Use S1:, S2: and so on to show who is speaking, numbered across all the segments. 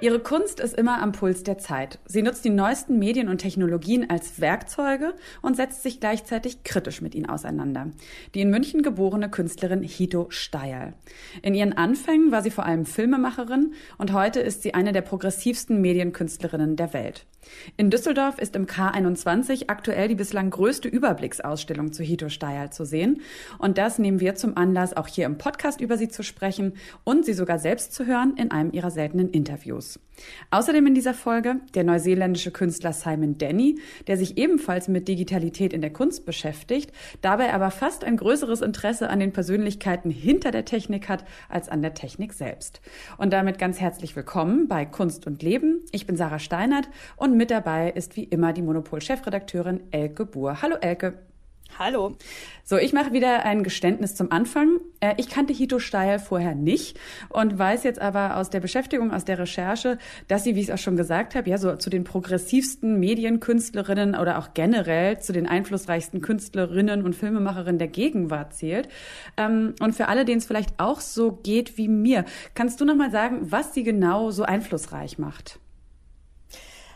S1: Ihre Kunst ist immer am Puls der Zeit. Sie nutzt die neuesten Medien und Technologien als Werkzeuge und setzt sich gleichzeitig kritisch mit ihnen auseinander. Die in München geborene Künstlerin Hito Steil. In ihren Anfängen war sie vor allem Filmemacherin und heute ist sie eine der progressivsten Medienkünstlerinnen der Welt. In Düsseldorf ist im K21 aktuell die bislang größte Überblicksausstellung zu Hito Steil zu sehen. Und das nehmen wir zum Anlass, auch hier im Podcast über sie zu sprechen und sie sogar selbst zu hören in einem ihrer seltenen Interviews. Außerdem in dieser Folge der neuseeländische Künstler Simon Denny, der sich ebenfalls mit Digitalität in der Kunst beschäftigt, dabei aber fast ein größeres Interesse an den Persönlichkeiten hinter der Technik hat als an der Technik selbst. Und damit ganz herzlich willkommen bei Kunst und Leben. Ich bin Sarah Steinert und mit dabei ist wie immer die Monopol-Chefredakteurin Elke Buhr. Hallo Elke.
S2: Hallo.
S1: So, ich mache wieder ein Geständnis zum Anfang. Äh, ich kannte Hito Steil vorher nicht und weiß jetzt aber aus der Beschäftigung, aus der Recherche, dass sie, wie ich es auch schon gesagt habe, ja, so zu den progressivsten Medienkünstlerinnen oder auch generell zu den einflussreichsten Künstlerinnen und Filmemacherinnen der Gegenwart zählt. Ähm, und für alle, denen es vielleicht auch so geht wie mir, kannst du noch mal sagen, was sie genau so einflussreich macht?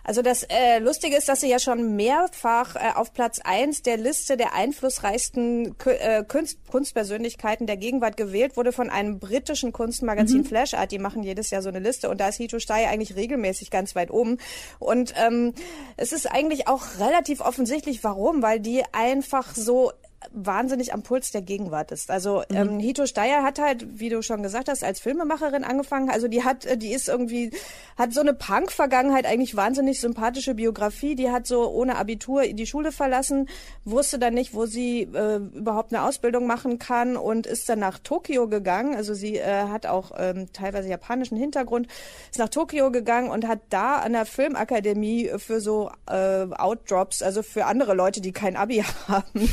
S2: Also das äh, Lustige ist, dass sie ja schon mehrfach äh, auf Platz eins der Liste der einflussreichsten Kü äh, Kunst Kunstpersönlichkeiten der Gegenwart gewählt wurde von einem britischen Kunstmagazin mhm. Flash Art. Die machen jedes Jahr so eine Liste und da ist Hito Stey eigentlich regelmäßig ganz weit oben. Und ähm, es ist eigentlich auch relativ offensichtlich, warum, weil die einfach so wahnsinnig am Puls der Gegenwart ist. Also mhm. ähm, Hito Steyer hat halt, wie du schon gesagt hast, als Filmemacherin angefangen. Also die hat, äh, die ist irgendwie, hat so eine Punk-Vergangenheit, eigentlich wahnsinnig sympathische Biografie. Die hat so ohne Abitur die Schule verlassen, wusste dann nicht, wo sie äh, überhaupt eine Ausbildung machen kann und ist dann nach Tokio gegangen. Also sie äh, hat auch ähm, teilweise japanischen Hintergrund, ist nach Tokio gegangen und hat da an der Filmakademie für so äh, Outdrops, also für andere Leute, die kein Abi haben,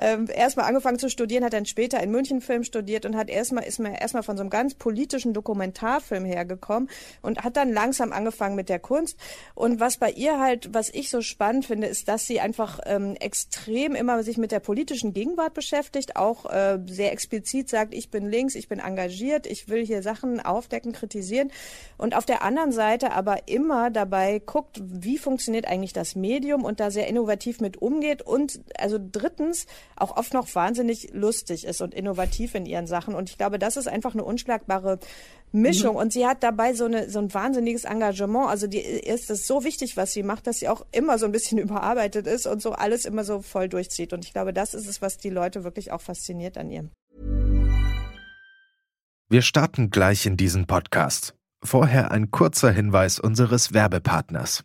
S2: ähm, erstmal angefangen zu studieren, hat dann später in München Film studiert und hat erstmal ist mir erstmal von so einem ganz politischen Dokumentarfilm hergekommen und hat dann langsam angefangen mit der Kunst. Und was bei ihr halt, was ich so spannend finde, ist, dass sie einfach ähm, extrem immer sich mit der politischen Gegenwart beschäftigt, auch äh, sehr explizit sagt, ich bin links, ich bin engagiert, ich will hier Sachen aufdecken, kritisieren und auf der anderen Seite aber immer dabei guckt, wie funktioniert eigentlich das Medium und da sehr innovativ mit umgeht und also drittens auch oft noch wahnsinnig lustig ist und innovativ in ihren Sachen. Und ich glaube, das ist einfach eine unschlagbare Mischung. Mhm. Und sie hat dabei so, eine, so ein wahnsinniges Engagement. Also die ist es so wichtig, was sie macht, dass sie auch immer so ein bisschen überarbeitet ist und so alles immer so voll durchzieht. Und ich glaube, das ist es, was die Leute wirklich auch fasziniert an ihr.
S3: Wir starten gleich in diesen Podcast. Vorher ein kurzer Hinweis unseres Werbepartners.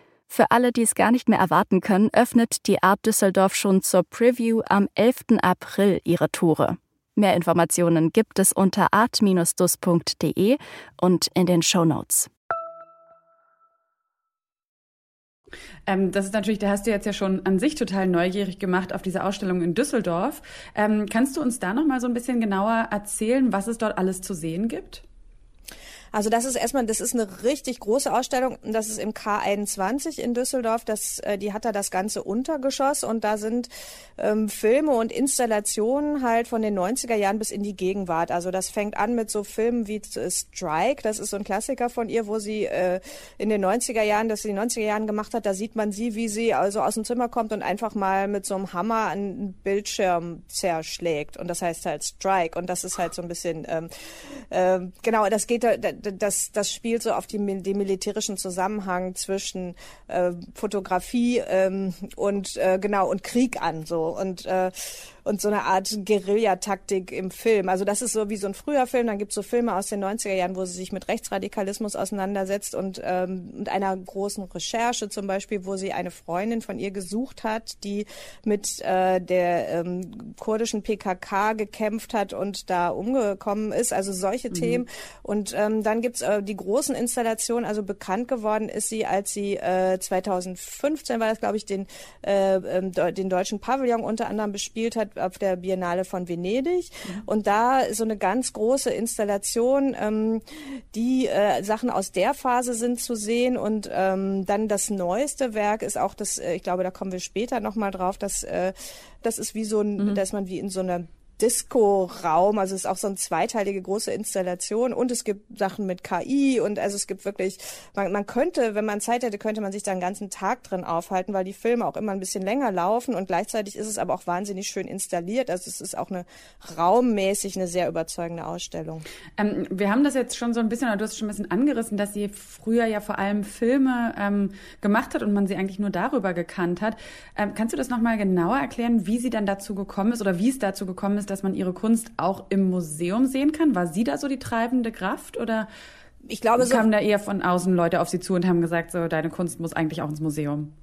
S4: Für alle, die es gar nicht mehr erwarten können, öffnet die Art Düsseldorf schon zur Preview am 11. April ihre Tore. Mehr Informationen gibt es unter art-dus.de und in den Show Notes.
S1: Ähm, das ist natürlich, da hast du jetzt ja schon an sich total neugierig gemacht auf diese Ausstellung in Düsseldorf. Ähm, kannst du uns da noch mal so ein bisschen genauer erzählen, was es dort alles zu sehen gibt?
S2: Also das ist erstmal, das ist eine richtig große Ausstellung. Das ist im K21 in Düsseldorf. Das, äh, die hat da das ganze Untergeschoss und da sind ähm, Filme und Installationen halt von den 90er Jahren bis in die Gegenwart. Also das fängt an mit so Filmen wie Strike. Das ist so ein Klassiker von ihr, wo sie äh, in den 90er Jahren, das sie in den 90er Jahren gemacht hat. Da sieht man sie, wie sie also aus dem Zimmer kommt und einfach mal mit so einem Hammer einen Bildschirm zerschlägt. Und das heißt halt Strike. Und das ist halt so ein bisschen, ähm, äh, genau, das geht, da, das, das spielt so auf die, den militärischen Zusammenhang zwischen äh, Fotografie ähm, und äh, genau und Krieg an so. Und äh, und so eine Art Guerillataktik im Film. Also das ist so wie so ein früher Film. Dann gibt es so Filme aus den 90er Jahren, wo sie sich mit Rechtsradikalismus auseinandersetzt und ähm, mit einer großen Recherche zum Beispiel, wo sie eine Freundin von ihr gesucht hat, die mit äh, der ähm, kurdischen PKK gekämpft hat und da umgekommen ist. Also solche mhm. Themen. Und ähm, dann gibt's äh, die großen Installationen. Also bekannt geworden ist sie, als sie äh, 2015 war das, glaube ich, den, äh, ähm, den deutschen Pavillon unter anderem bespielt hat auf der Biennale von Venedig. Mhm. Und da so eine ganz große Installation, ähm, die äh, Sachen aus der Phase sind zu sehen. Und ähm, dann das neueste Werk ist auch das, äh, ich glaube, da kommen wir später nochmal drauf, dass äh, das ist wie so ein, mhm. dass man wie in so einer Disco-Raum. Also es ist auch so eine zweiteilige große Installation und es gibt Sachen mit KI und also es gibt wirklich, man, man könnte, wenn man Zeit hätte, könnte man sich da einen ganzen Tag drin aufhalten, weil die Filme auch immer ein bisschen länger laufen und gleichzeitig ist es aber auch wahnsinnig schön installiert. Also es ist auch eine raummäßig eine sehr überzeugende Ausstellung.
S1: Ähm, wir haben das jetzt schon so ein bisschen, oder du hast schon ein bisschen angerissen, dass sie früher ja vor allem Filme ähm, gemacht hat und man sie eigentlich nur darüber gekannt hat. Ähm, kannst du das nochmal genauer erklären, wie sie dann dazu gekommen ist oder wie es dazu gekommen ist, dass man ihre Kunst auch im Museum sehen kann? War sie da so die treibende Kraft oder
S2: ich glaube,
S1: so kamen da eher von außen Leute auf sie zu und haben gesagt, so deine Kunst muss eigentlich auch ins Museum?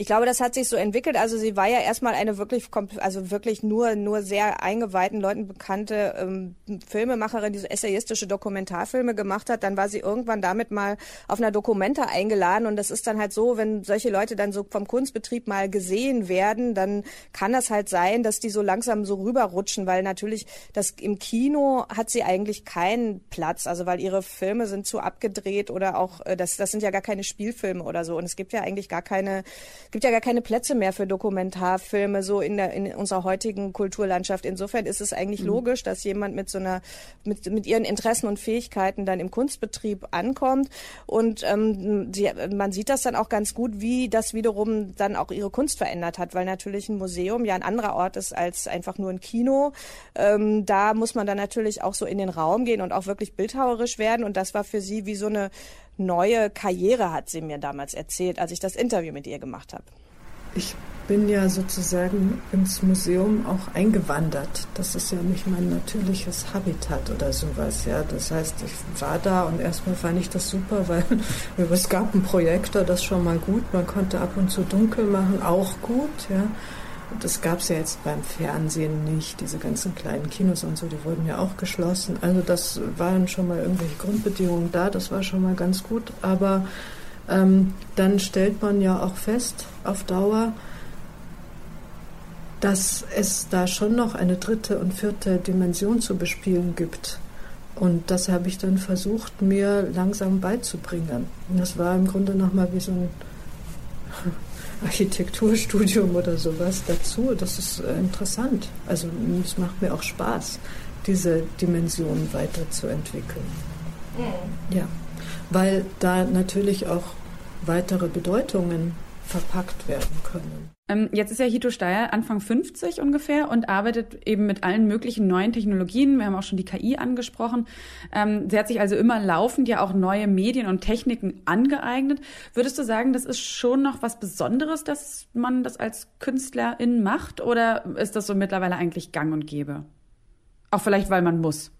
S2: Ich glaube, das hat sich so entwickelt. Also sie war ja erstmal eine wirklich, also wirklich nur, nur sehr eingeweihten Leuten bekannte ähm, Filmemacherin, die so essayistische Dokumentarfilme gemacht hat. Dann war sie irgendwann damit mal auf einer Dokumenta eingeladen. Und das ist dann halt so, wenn solche Leute dann so vom Kunstbetrieb mal gesehen werden, dann kann das halt sein, dass die so langsam so rüberrutschen, weil natürlich das im Kino hat sie eigentlich keinen Platz. Also weil ihre Filme sind zu abgedreht oder auch, äh, das, das sind ja gar keine Spielfilme oder so. Und es gibt ja eigentlich gar keine gibt ja gar keine Plätze mehr für Dokumentarfilme so in der in unserer heutigen Kulturlandschaft. Insofern ist es eigentlich mhm. logisch, dass jemand mit so einer mit mit ihren Interessen und Fähigkeiten dann im Kunstbetrieb ankommt und ähm, sie, man sieht das dann auch ganz gut, wie das wiederum dann auch ihre Kunst verändert hat, weil natürlich ein Museum ja ein anderer Ort ist als einfach nur ein Kino. Ähm, da muss man dann natürlich auch so in den Raum gehen und auch wirklich bildhauerisch werden und das war für sie wie so eine neue Karriere, hat sie mir damals erzählt, als ich das Interview mit ihr gemacht habe.
S5: Ich bin ja sozusagen ins Museum auch eingewandert. Das ist ja nicht mein natürliches Habitat oder sowas. Ja, das heißt, ich war da und erstmal fand ich das super, weil es gab einen Projektor, das schon mal gut. Man konnte ab und zu dunkel machen, auch gut. Ja, das gab es ja jetzt beim Fernsehen nicht. Diese ganzen kleinen Kinos und so, die wurden ja auch geschlossen. Also das waren schon mal irgendwelche Grundbedingungen da. Das war schon mal ganz gut. Aber ähm, dann stellt man ja auch fest auf Dauer, dass es da schon noch eine dritte und vierte Dimension zu bespielen gibt. Und das habe ich dann versucht, mir langsam beizubringen. Und das war im Grunde nochmal wie so ein Architekturstudium oder sowas dazu. Das ist äh, interessant. Also es macht mir auch Spaß, diese Dimension weiterzuentwickeln. Mhm. Ja, weil da natürlich auch weitere Bedeutungen verpackt werden können.
S1: Ähm, jetzt ist ja Hito Steyer Anfang 50 ungefähr und arbeitet eben mit allen möglichen neuen Technologien. Wir haben auch schon die KI angesprochen. Ähm, sie hat sich also immer laufend ja auch neue Medien und Techniken angeeignet. Würdest du sagen, das ist schon noch was Besonderes, dass man das als Künstlerin macht oder ist das so mittlerweile eigentlich gang und gäbe? Auch vielleicht, weil man muss.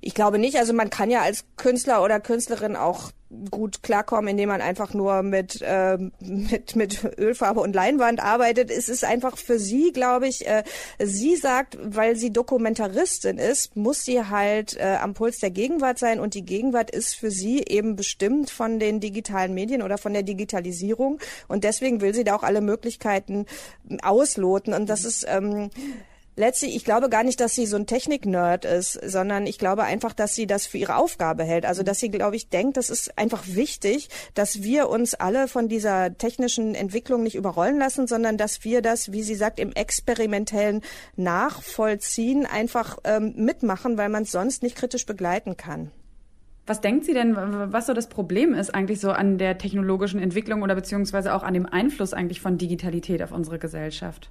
S2: Ich glaube nicht. Also man kann ja als Künstler oder Künstlerin auch gut klarkommen, indem man einfach nur mit, äh, mit, mit Ölfarbe und Leinwand arbeitet. Es ist einfach für sie, glaube ich, äh, sie sagt, weil sie Dokumentaristin ist, muss sie halt äh, am Puls der Gegenwart sein und die Gegenwart ist für sie eben bestimmt von den digitalen Medien oder von der Digitalisierung und deswegen will sie da auch alle Möglichkeiten ausloten und das ist ähm, letztlich, ich glaube gar nicht, dass sie so ein Technik-Nerd ist, sondern ich glaube einfach, dass sie das für ihre Aufgabe hält. Also, dass sie, glaube ich, denkt, das ist einfach wichtig, dass wir uns alle von dieser technischen Entwicklung nicht überrollen lassen, sondern dass wir das, wie sie sagt, im experimentellen Nachvollziehen einfach ähm, mitmachen, weil man es sonst nicht kritisch begleiten kann.
S1: Was denkt sie denn, was so das Problem ist eigentlich so an der technologischen Entwicklung oder beziehungsweise auch an dem Einfluss eigentlich von Digitalität auf unsere Gesellschaft?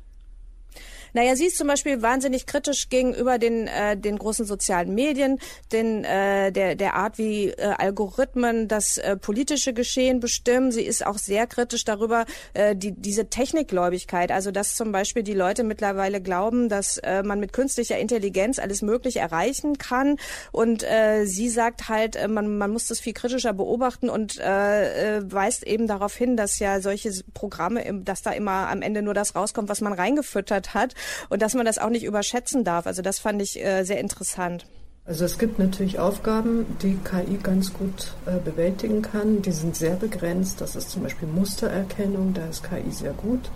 S2: Naja, sie ist zum Beispiel wahnsinnig kritisch gegenüber den, äh, den großen sozialen Medien, den, äh, der, der Art, wie äh, Algorithmen das äh, politische Geschehen bestimmen. Sie ist auch sehr kritisch darüber, äh, die, diese Technikgläubigkeit, also dass zum Beispiel die Leute mittlerweile glauben, dass äh, man mit künstlicher Intelligenz alles Mögliche erreichen kann. Und äh, sie sagt halt, äh, man, man muss das viel kritischer beobachten und äh, äh, weist eben darauf hin, dass ja solche Programme, dass da immer am Ende nur das rauskommt, was man reingefüttert hat und dass man das auch nicht überschätzen darf. Also das fand ich äh, sehr interessant.
S5: Also es gibt natürlich Aufgaben, die KI ganz gut äh, bewältigen kann. Die sind sehr begrenzt. Das ist zum Beispiel Mustererkennung. Da ist KI sehr gut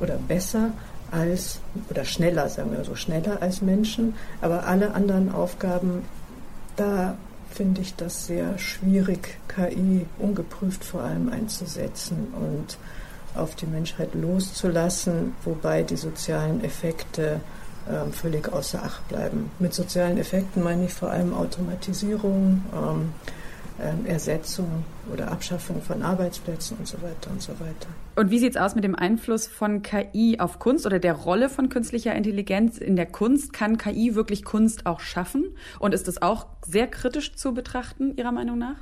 S5: oder besser als oder schneller, sagen wir so, schneller als Menschen. Aber alle anderen Aufgaben, da finde ich das sehr schwierig, KI ungeprüft vor allem einzusetzen und auf die Menschheit loszulassen, wobei die sozialen Effekte ähm, völlig außer Acht bleiben. Mit sozialen Effekten meine ich vor allem Automatisierung, ähm, ähm, Ersetzung oder Abschaffung von Arbeitsplätzen und so weiter und so weiter.
S1: Und wie sieht es aus mit dem Einfluss von KI auf Kunst oder der Rolle von künstlicher Intelligenz in der Kunst? Kann KI wirklich Kunst auch schaffen? Und ist das auch sehr kritisch zu betrachten, Ihrer Meinung nach?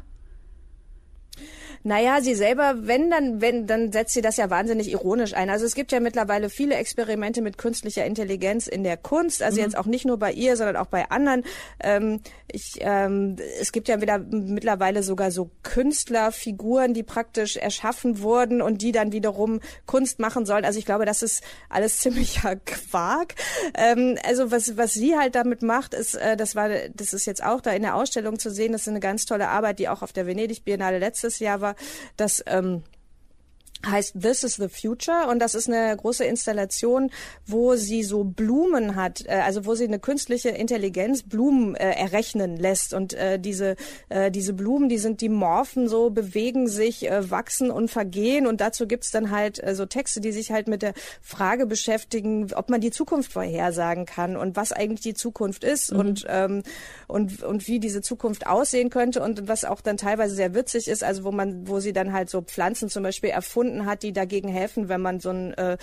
S2: Naja, sie selber, wenn dann, wenn, dann setzt sie das ja wahnsinnig ironisch ein. Also es gibt ja mittlerweile viele Experimente mit künstlicher Intelligenz in der Kunst, also mhm. jetzt auch nicht nur bei ihr, sondern auch bei anderen. Ähm, ich, ähm, es gibt ja wieder mittlerweile sogar so Künstlerfiguren, die praktisch erschaffen wurden und die dann wiederum Kunst machen sollen. Also ich glaube, das ist alles ziemlicher Quark. Ähm, also was, was sie halt damit macht, ist, äh, das war, das ist jetzt auch da in der Ausstellung zu sehen, das ist eine ganz tolle Arbeit, die auch auf der Venedig Biennale letztes Jahr war dass ähm, heißt This is the Future und das ist eine große Installation, wo sie so Blumen hat, äh, also wo sie eine künstliche Intelligenz Blumen äh, errechnen lässt und äh, diese äh, diese Blumen, die sind die morphen so, bewegen sich, äh, wachsen und vergehen und dazu gibt's dann halt äh, so Texte, die sich halt mit der Frage beschäftigen, ob man die Zukunft vorhersagen kann und was eigentlich die Zukunft ist mhm. und ähm, und und wie diese Zukunft aussehen könnte und was auch dann teilweise sehr witzig ist, also wo man wo sie dann halt so Pflanzen zum Beispiel erfunden gefunden hat, die dagegen helfen, wenn man so ein äh,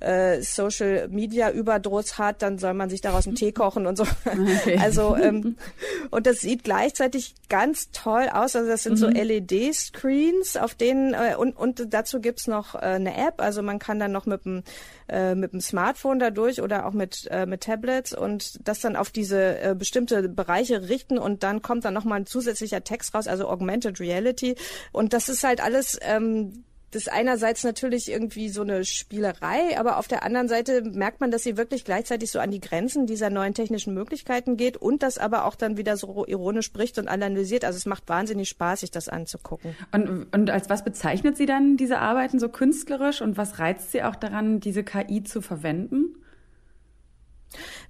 S2: äh, Social Media Überdruss hat, dann soll man sich daraus einen Tee kochen und so. Okay. Also ähm, und das sieht gleichzeitig ganz toll aus. Also das sind mhm. so LED Screens, auf denen äh, und und dazu gibt's noch äh, eine App. Also man kann dann noch mit dem äh, mit dem Smartphone dadurch oder auch mit äh, mit Tablets und das dann auf diese äh, bestimmte Bereiche richten und dann kommt dann noch mal ein zusätzlicher Text raus, also Augmented Reality und das ist halt alles ähm, das einerseits natürlich irgendwie so eine Spielerei, aber auf der anderen Seite merkt man, dass sie wirklich gleichzeitig so an die Grenzen dieser neuen technischen Möglichkeiten geht und das aber auch dann wieder so ironisch spricht und analysiert. Also es macht wahnsinnig Spaß, sich das anzugucken.
S1: Und, und als was bezeichnet sie dann diese Arbeiten so künstlerisch und was reizt sie auch daran, diese KI zu verwenden?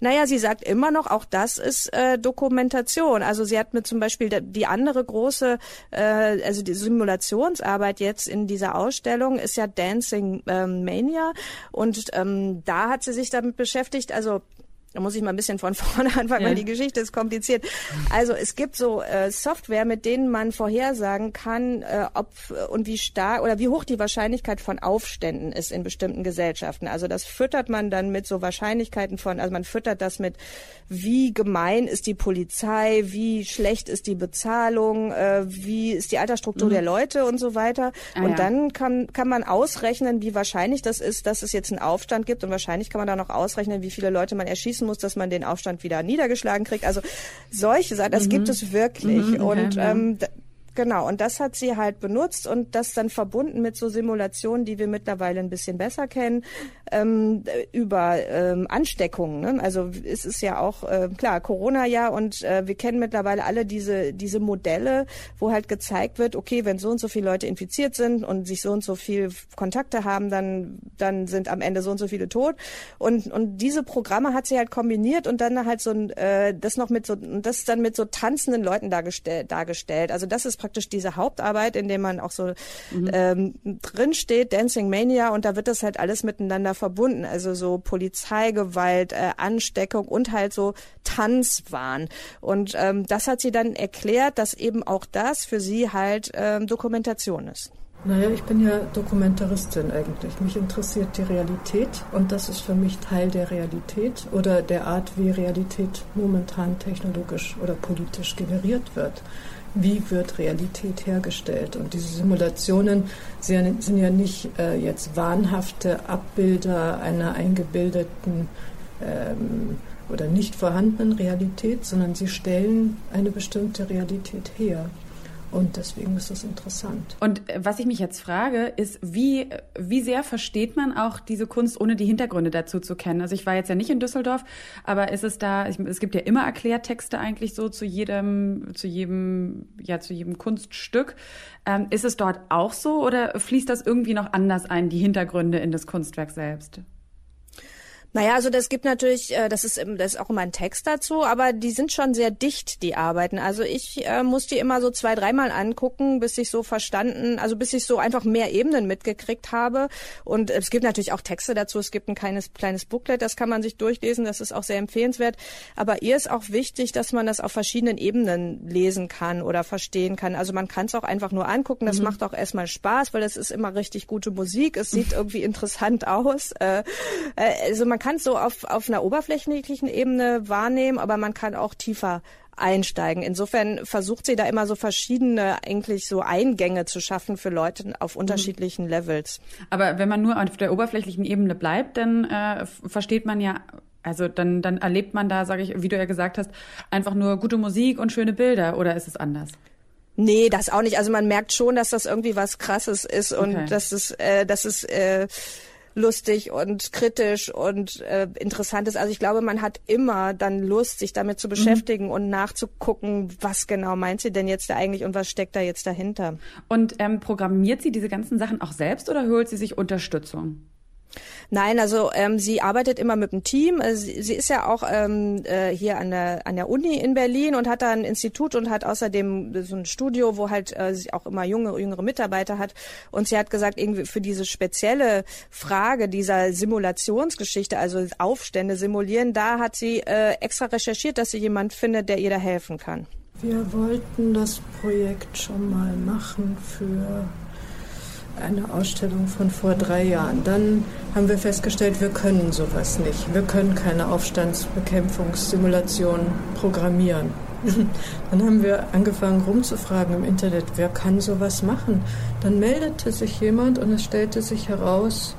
S2: Naja, sie sagt immer noch, auch das ist äh, Dokumentation. Also sie hat mir zum Beispiel die andere große, äh, also die Simulationsarbeit jetzt in dieser Ausstellung ist ja Dancing ähm, Mania und ähm, da hat sie sich damit beschäftigt, also da muss ich mal ein bisschen von vorne anfangen, ja. weil die Geschichte ist kompliziert. Also es gibt so äh, Software, mit denen man vorhersagen kann, äh, ob und wie stark oder wie hoch die Wahrscheinlichkeit von Aufständen ist in bestimmten Gesellschaften. Also das füttert man dann mit so Wahrscheinlichkeiten von, also man füttert das mit, wie gemein ist die Polizei, wie schlecht ist die Bezahlung, äh, wie ist die Altersstruktur mhm. der Leute und so weiter. Ah, und ja. dann kann, kann man ausrechnen, wie wahrscheinlich das ist, dass es jetzt einen Aufstand gibt und wahrscheinlich kann man dann auch ausrechnen, wie viele Leute man erschießen muss, dass man den Aufstand wieder niedergeschlagen kriegt. Also solche Sachen, das mhm. gibt es wirklich. Mhm, okay, und ähm, Genau, und das hat sie halt benutzt und das dann verbunden mit so Simulationen, die wir mittlerweile ein bisschen besser kennen, ähm, über ähm, Ansteckungen. Ne? Also es ist ja auch, äh, klar, Corona-Jahr und äh, wir kennen mittlerweile alle diese, diese Modelle, wo halt gezeigt wird, okay, wenn so und so viele Leute infiziert sind und sich so und so viel Kontakte haben, dann, dann sind am Ende so und so viele tot. Und, und diese Programme hat sie halt kombiniert und dann halt so ein, äh, das noch mit so, das dann mit so tanzenden Leuten dargestellt. dargestellt. Also das ist praktisch diese Hauptarbeit, in der man auch so mhm. ähm, drin steht, Dancing Mania, und da wird das halt alles miteinander verbunden. Also so Polizeigewalt, äh, Ansteckung und halt so Tanzwahn. Und ähm, das hat sie dann erklärt, dass eben auch das für sie halt ähm, Dokumentation ist.
S5: Naja, ich bin ja Dokumentaristin eigentlich. Mich interessiert die Realität und das ist für mich Teil der Realität oder der Art, wie Realität momentan technologisch oder politisch generiert wird. Wie wird Realität hergestellt? Und diese Simulationen sind ja nicht äh, jetzt wahnhafte Abbilder einer eingebildeten ähm, oder nicht vorhandenen Realität, sondern sie stellen eine bestimmte Realität her. Und deswegen ist das interessant.
S1: Und äh, was ich mich jetzt frage, ist, wie, wie sehr versteht man auch diese Kunst, ohne die Hintergründe dazu zu kennen? Also ich war jetzt ja nicht in Düsseldorf, aber ist es da, es gibt ja immer Erklärtexte eigentlich so zu jedem, zu jedem, ja, zu jedem Kunststück. Ähm, ist es dort auch so oder fließt das irgendwie noch anders ein, die Hintergründe in das Kunstwerk selbst?
S2: Naja, also das gibt natürlich, äh, das ist, das ist auch immer ein Text dazu, aber die sind schon sehr dicht, die Arbeiten. Also ich äh, muss die immer so zwei, dreimal angucken, bis ich so verstanden, also bis ich so einfach mehr Ebenen mitgekriegt habe. Und es gibt natürlich auch Texte dazu. Es gibt ein kleines, kleines Booklet, das kann man sich durchlesen, das ist auch sehr empfehlenswert. Aber ihr ist auch wichtig, dass man das auf verschiedenen Ebenen lesen kann oder verstehen kann. Also man kann es auch einfach nur angucken. Das mhm. macht auch erstmal Spaß, weil das ist immer richtig gute Musik. Es sieht irgendwie interessant aus. Äh, äh, also man kann es so auf, auf einer oberflächlichen Ebene wahrnehmen, aber man kann auch tiefer einsteigen. Insofern versucht sie da immer so verschiedene eigentlich so Eingänge zu schaffen für Leute auf mhm. unterschiedlichen Levels.
S1: Aber wenn man nur auf der oberflächlichen Ebene bleibt, dann äh, versteht man ja also dann, dann erlebt man da, sage ich, wie du ja gesagt hast, einfach nur gute Musik und schöne Bilder oder ist es anders?
S2: Nee, das auch nicht. Also man merkt schon, dass das irgendwie was Krasses ist und okay. dass es, äh, dass es äh, lustig und kritisch und äh, interessant ist. Also ich glaube, man hat immer dann Lust, sich damit zu mhm. beschäftigen mhm. und nachzugucken, was genau meint sie denn jetzt da eigentlich und was steckt da jetzt dahinter.
S1: Und ähm, programmiert sie diese ganzen Sachen auch selbst oder holt sie sich Unterstützung?
S2: Nein, also ähm, sie arbeitet immer mit dem Team. Äh, sie, sie ist ja auch ähm, äh, hier an der, an der Uni in Berlin und hat da ein Institut und hat außerdem so ein Studio, wo halt äh, sie auch immer junge, jüngere Mitarbeiter hat. Und sie hat gesagt, irgendwie für diese spezielle Frage dieser Simulationsgeschichte, also Aufstände simulieren, da hat sie äh, extra recherchiert, dass sie jemand findet, der ihr da helfen kann.
S5: Wir wollten das Projekt schon mal machen für eine Ausstellung von vor drei Jahren. Dann haben wir festgestellt, wir können sowas nicht. Wir können keine Aufstandsbekämpfungssimulation programmieren. Dann haben wir angefangen rumzufragen im Internet, wer kann sowas machen. Dann meldete sich jemand und es stellte sich heraus,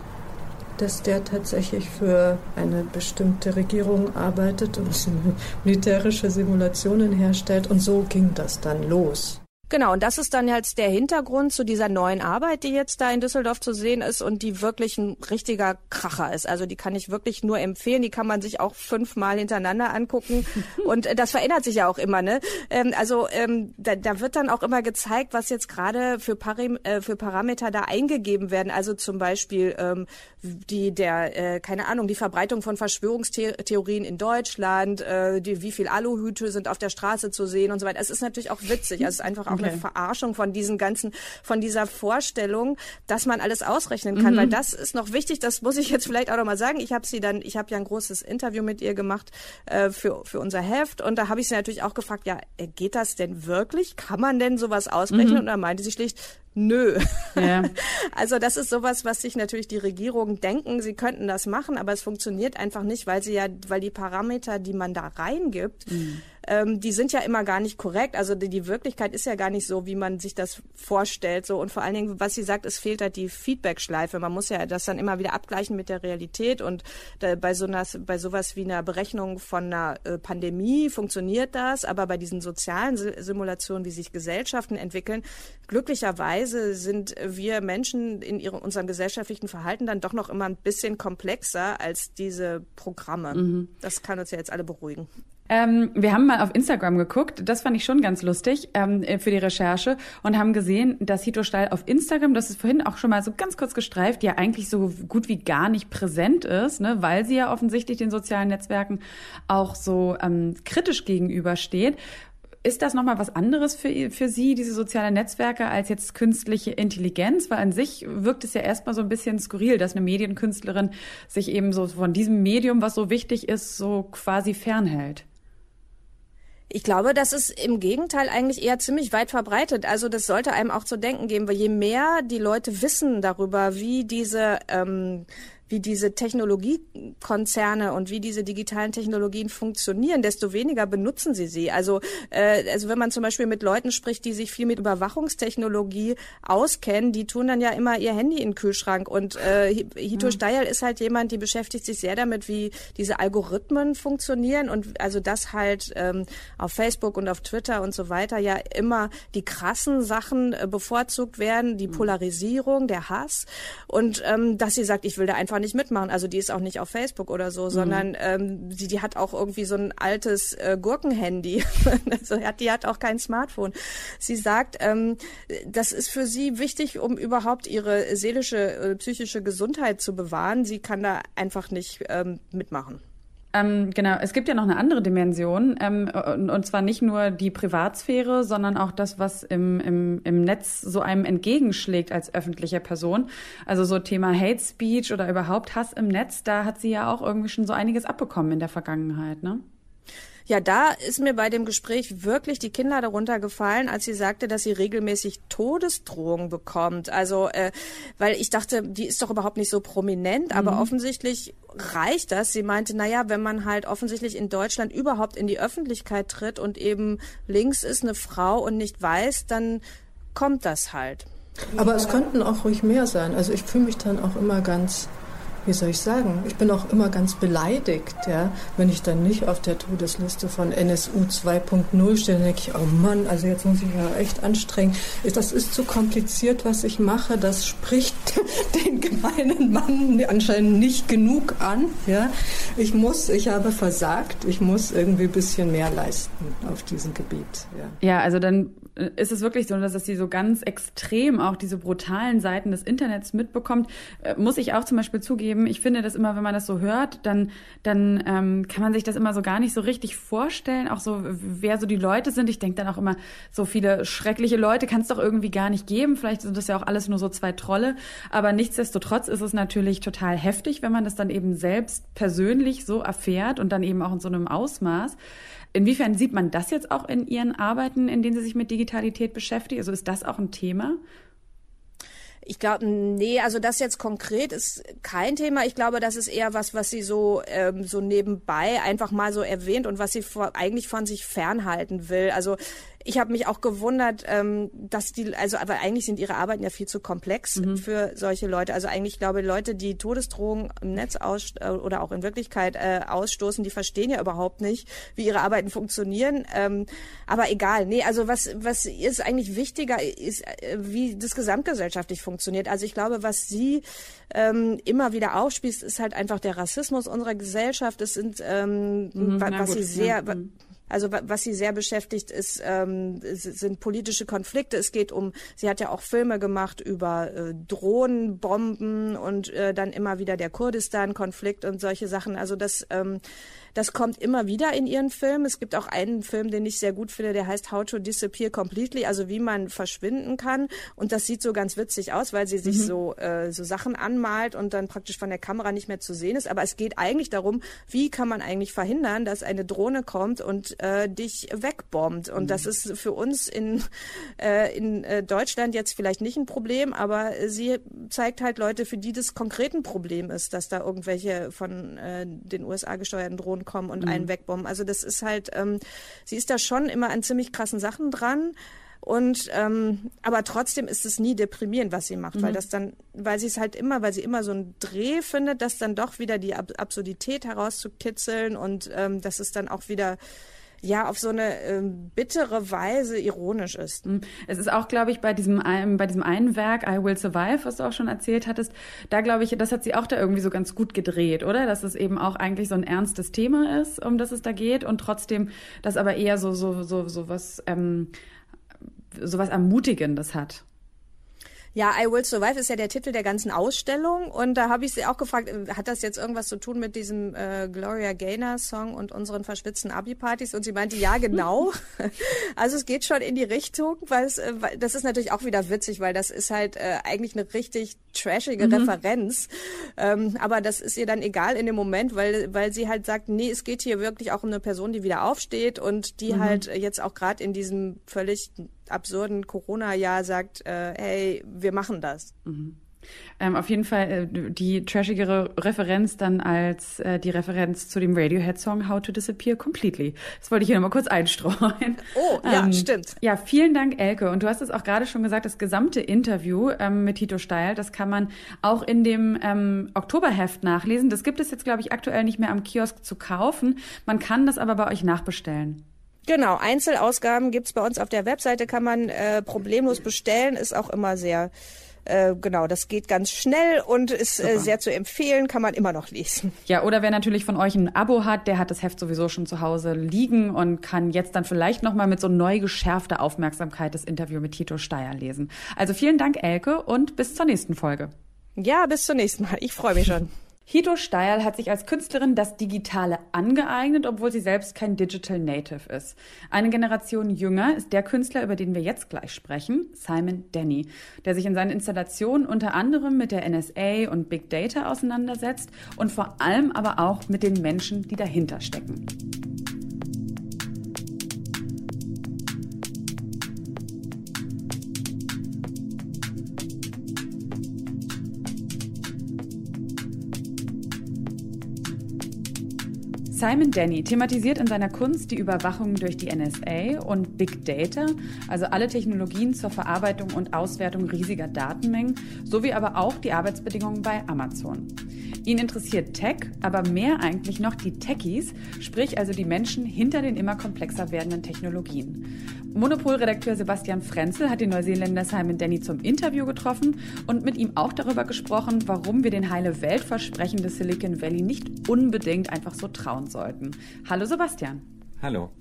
S5: dass der tatsächlich für eine bestimmte Regierung arbeitet und militärische Simulationen herstellt. Und so ging das dann los.
S2: Genau, und das ist dann jetzt der Hintergrund zu dieser neuen Arbeit, die jetzt da in Düsseldorf zu sehen ist und die wirklich ein richtiger Kracher ist. Also die kann ich wirklich nur empfehlen. Die kann man sich auch fünfmal hintereinander angucken. und äh, das verändert sich ja auch immer, ne? Ähm, also ähm, da, da wird dann auch immer gezeigt, was jetzt gerade für, Parim, äh, für Parameter da eingegeben werden. Also zum Beispiel ähm, die der, äh, keine Ahnung, die Verbreitung von Verschwörungstheorien in Deutschland, äh, die, wie viel Aluhüte sind auf der Straße zu sehen und so weiter. Es ist natürlich auch witzig. Also es ist einfach auch okay. eine Verarschung von diesen ganzen, von dieser Vorstellung, dass man alles ausrechnen kann. Mhm. Weil das ist noch wichtig, das muss ich jetzt vielleicht auch noch mal sagen. Ich habe sie dann, ich habe ja ein großes Interview mit ihr gemacht äh, für, für unser Heft und da habe ich sie natürlich auch gefragt, ja, äh, geht das denn wirklich? Kann man denn sowas ausrechnen? Mhm. Und da meinte sie schlicht, nö. Ja. Also das ist sowas, was sich natürlich die Regierungen denken, sie könnten das machen, aber es funktioniert einfach nicht, weil sie ja, weil die Parameter, die man da reingibt, mhm ähm, die sind ja immer gar nicht korrekt. Also die, die Wirklichkeit ist ja gar nicht so, wie man sich das vorstellt. So und vor allen Dingen, was sie sagt, es fehlt halt die Feedback-Schleife. Man muss ja das dann immer wieder abgleichen mit der Realität und da, bei so einer, bei sowas wie einer Berechnung von einer äh, Pandemie funktioniert das, aber bei diesen sozialen Simulationen, wie sich Gesellschaften entwickeln, glücklicherweise sind wir Menschen in ihrem, unserem gesellschaftlichen Verhalten dann doch noch immer ein bisschen komplexer als diese Programme. Mhm. Das kann uns ja jetzt alle beruhigen.
S1: Ähm, wir haben mal auf Instagram geguckt, das fand ich schon ganz lustig ähm, für die Recherche und haben gesehen, dass Hito Stahl auf Instagram, das ist vorhin auch schon mal so ganz kurz gestreift, ja eigentlich so gut wie gar nicht präsent ist, ne, weil sie ja offensichtlich den sozialen Netzwerken auch so ähm, kritisch gegenübersteht. Ist das nochmal was anderes für, für Sie, diese sozialen Netzwerke, als jetzt künstliche Intelligenz? Weil an sich wirkt es ja erstmal so ein bisschen skurril, dass eine Medienkünstlerin sich eben so von diesem Medium, was so wichtig ist, so quasi fernhält.
S2: Ich glaube, das ist im Gegenteil eigentlich eher ziemlich weit verbreitet. Also das sollte einem auch zu denken geben, weil je mehr die Leute wissen darüber, wie diese ähm, wie diese Technologiekonzerne und wie diese digitalen Technologien funktionieren, desto weniger benutzen sie sie. Also, äh, also wenn man zum Beispiel mit Leuten spricht, die sich viel mit Überwachungstechnologie auskennen, die tun dann ja immer ihr Handy in den Kühlschrank. Und äh, Hito mhm. Steil ist halt jemand, die beschäftigt sich sehr damit, wie diese Algorithmen funktionieren und also das halt ähm, auf Facebook und auf Twitter und so weiter ja immer die krassen Sachen äh, bevorzugt werden, die mhm. Polarisierung, der Hass und ähm, dass sie sagt, ich will da einfach einfach nicht mitmachen. Also die ist auch nicht auf Facebook oder so, mhm. sondern ähm, sie die hat auch irgendwie so ein altes äh, Gurkenhandy. also hat, die hat auch kein Smartphone. Sie sagt, ähm, das ist für sie wichtig, um überhaupt ihre seelische, äh, psychische Gesundheit zu bewahren. Sie kann da einfach nicht ähm, mitmachen.
S1: Ähm, genau, es gibt ja noch eine andere Dimension, ähm, und, zwar nicht nur die Privatsphäre, sondern auch das, was im, im, im Netz so einem entgegenschlägt als öffentliche Person. Also so Thema Hate Speech oder überhaupt Hass im Netz, da hat sie ja auch irgendwie schon so einiges abbekommen in der Vergangenheit, ne?
S2: Ja, da ist mir bei dem Gespräch wirklich die Kinder darunter gefallen, als sie sagte, dass sie regelmäßig Todesdrohungen bekommt. Also, äh, weil ich dachte, die ist doch überhaupt nicht so prominent, mhm. aber offensichtlich reicht das. Sie meinte, na ja, wenn man halt offensichtlich in Deutschland überhaupt in die Öffentlichkeit tritt und eben links ist eine Frau und nicht weiß, dann kommt das halt.
S5: Aber es könnten auch ruhig mehr sein. Also ich fühle mich dann auch immer ganz wie soll ich sagen, ich bin auch immer ganz beleidigt, ja, wenn ich dann nicht auf der Todesliste von NSU 2.0 stehe, denke ich, oh Mann, also jetzt muss ich ja echt anstrengen. Das ist zu kompliziert, was ich mache. Das spricht den gemeinen Mann anscheinend nicht genug an, ja. Ich muss, ich habe versagt, ich muss irgendwie ein bisschen mehr leisten auf diesem Gebiet,
S1: ja. Ja, also dann ist es wirklich so, dass sie so ganz extrem auch diese brutalen Seiten des Internets mitbekommt. Äh, muss ich auch zum Beispiel zugeben, ich finde das immer, wenn man das so hört, dann, dann ähm, kann man sich das immer so gar nicht so richtig vorstellen, auch so, wer so die Leute sind. Ich denke dann auch immer, so viele schreckliche Leute kann es doch irgendwie gar nicht geben. Vielleicht sind das ja auch alles nur so zwei Trolle. Aber nichtsdestotrotz ist es natürlich total heftig, wenn man das dann eben selbst persönlich so erfährt und dann eben auch in so einem Ausmaß. Inwiefern sieht man das jetzt auch in Ihren Arbeiten, in denen Sie sich mit Digitalität beschäftigen? Also ist das auch ein Thema?
S2: Ich glaube, nee, also das jetzt konkret ist kein Thema. Ich glaube, das ist eher was, was sie so ähm, so nebenbei einfach mal so erwähnt und was sie vor, eigentlich von sich fernhalten will. Also ich habe mich auch gewundert, ähm, dass die, also aber eigentlich sind ihre Arbeiten ja viel zu komplex mhm. für solche Leute. Also eigentlich glaube Leute, die Todesdrohungen im Netz aus äh, oder auch in Wirklichkeit äh, ausstoßen, die verstehen ja überhaupt nicht, wie ihre Arbeiten funktionieren. Ähm, aber egal, nee, also was was ist eigentlich wichtiger, ist äh, wie das gesamtgesellschaftlich funktioniert. Also ich glaube, was sie ähm, immer wieder aufspießt, ist halt einfach der Rassismus unserer Gesellschaft. Es sind ähm, mhm, was, was sie sehr ja. Also was sie sehr beschäftigt ist, ähm, sind politische Konflikte. Es geht um, sie hat ja auch Filme gemacht über äh, Drohnenbomben und äh, dann immer wieder der Kurdistan-Konflikt und solche Sachen. Also das ähm, das kommt immer wieder in ihren Filmen. Es gibt auch einen Film, den ich sehr gut finde, der heißt How to Disappear Completely, also wie man verschwinden kann. Und das sieht so ganz witzig aus, weil sie sich mhm. so, äh, so Sachen anmalt und dann praktisch von der Kamera nicht mehr zu sehen ist. Aber es geht eigentlich darum, wie kann man eigentlich verhindern, dass eine Drohne kommt und äh, dich wegbombt. Und mhm. das ist für uns in, äh, in äh, Deutschland jetzt vielleicht nicht ein Problem, aber sie zeigt halt Leute, für die das konkret ein Problem ist, dass da irgendwelche von äh, den USA gesteuerten Drohnen kommen und mhm. einen wegbomben. Also das ist halt, ähm, sie ist da schon immer an ziemlich krassen Sachen dran. Und ähm, aber trotzdem ist es nie deprimierend, was sie macht, mhm. weil das dann, weil sie es halt immer, weil sie immer so einen Dreh findet, das dann doch wieder die Ab Absurdität herauszukitzeln und ähm, das ist dann auch wieder ja auf so eine ähm, bittere Weise ironisch ist. Mhm.
S1: Es ist auch, glaube ich, bei diesem bei diesem einen Werk I Will Survive, was du auch schon erzählt hattest, da glaube ich, das hat sie auch da irgendwie so ganz gut gedreht, oder? Dass es eben auch eigentlich so ein ernstes Thema ist, um das es da geht und trotzdem das aber eher so so so so was ähm, so was ermutigendes hat.
S2: Ja, I Will Survive ist ja der Titel der ganzen Ausstellung und da habe ich sie auch gefragt, äh, hat das jetzt irgendwas zu tun mit diesem äh, Gloria Gaynor Song und unseren verschwitzten Abi-Partys? Und sie meinte, ja, genau. also es geht schon in die Richtung, weil es, äh, das ist natürlich auch wieder witzig, weil das ist halt äh, eigentlich eine richtig trashige mhm. Referenz. Ähm, aber das ist ihr dann egal in dem Moment, weil, weil sie halt sagt, nee, es geht hier wirklich auch um eine Person, die wieder aufsteht und die mhm. halt jetzt auch gerade in diesem völlig absurden Corona-Jahr sagt, äh, hey, wir machen das.
S1: Mhm. Ähm, auf jeden Fall äh, die trashigere Referenz dann als äh, die Referenz zu dem Radiohead-Song How to Disappear Completely. Das wollte ich hier nochmal kurz einstreuen.
S2: Oh, ja, ähm, stimmt.
S1: Ja, vielen Dank, Elke. Und du hast es auch gerade schon gesagt, das gesamte Interview ähm, mit Tito Steil, das kann man auch in dem ähm, Oktoberheft nachlesen. Das gibt es jetzt, glaube ich, aktuell nicht mehr am Kiosk zu kaufen. Man kann das aber bei euch nachbestellen.
S2: Genau, Einzelausgaben gibt's bei uns auf der Webseite, kann man äh, problemlos bestellen, ist auch immer sehr, äh, genau, das geht ganz schnell und ist äh, sehr zu empfehlen, kann man immer noch lesen.
S1: Ja, oder wer natürlich von euch ein Abo hat, der hat das Heft sowieso schon zu Hause liegen und kann jetzt dann vielleicht nochmal mit so neu geschärfter Aufmerksamkeit das Interview mit Tito Steyer lesen. Also vielen Dank, Elke, und bis zur nächsten Folge.
S2: Ja, bis zum nächsten Mal. Ich freue mich schon.
S1: Hito Steil hat sich als Künstlerin das Digitale angeeignet, obwohl sie selbst kein Digital Native ist. Eine Generation jünger ist der Künstler, über den wir jetzt gleich sprechen, Simon Denny, der sich in seinen Installationen unter anderem mit der NSA und Big Data auseinandersetzt und vor allem aber auch mit den Menschen, die dahinter stecken. Simon Denny thematisiert in seiner Kunst die Überwachung durch die NSA und Big Data, also alle Technologien zur Verarbeitung und Auswertung riesiger Datenmengen, sowie aber auch die Arbeitsbedingungen bei Amazon. Ihn interessiert Tech, aber mehr eigentlich noch die Techies, sprich also die Menschen hinter den immer komplexer werdenden Technologien. Monopol-Redakteur Sebastian Frenzel hat den Neuseeländer Simon Denny zum Interview getroffen und mit ihm auch darüber gesprochen, warum wir den heile Weltversprechen des Silicon Valley nicht unbedingt einfach so trauen sollten. Hallo Sebastian.
S6: Hallo.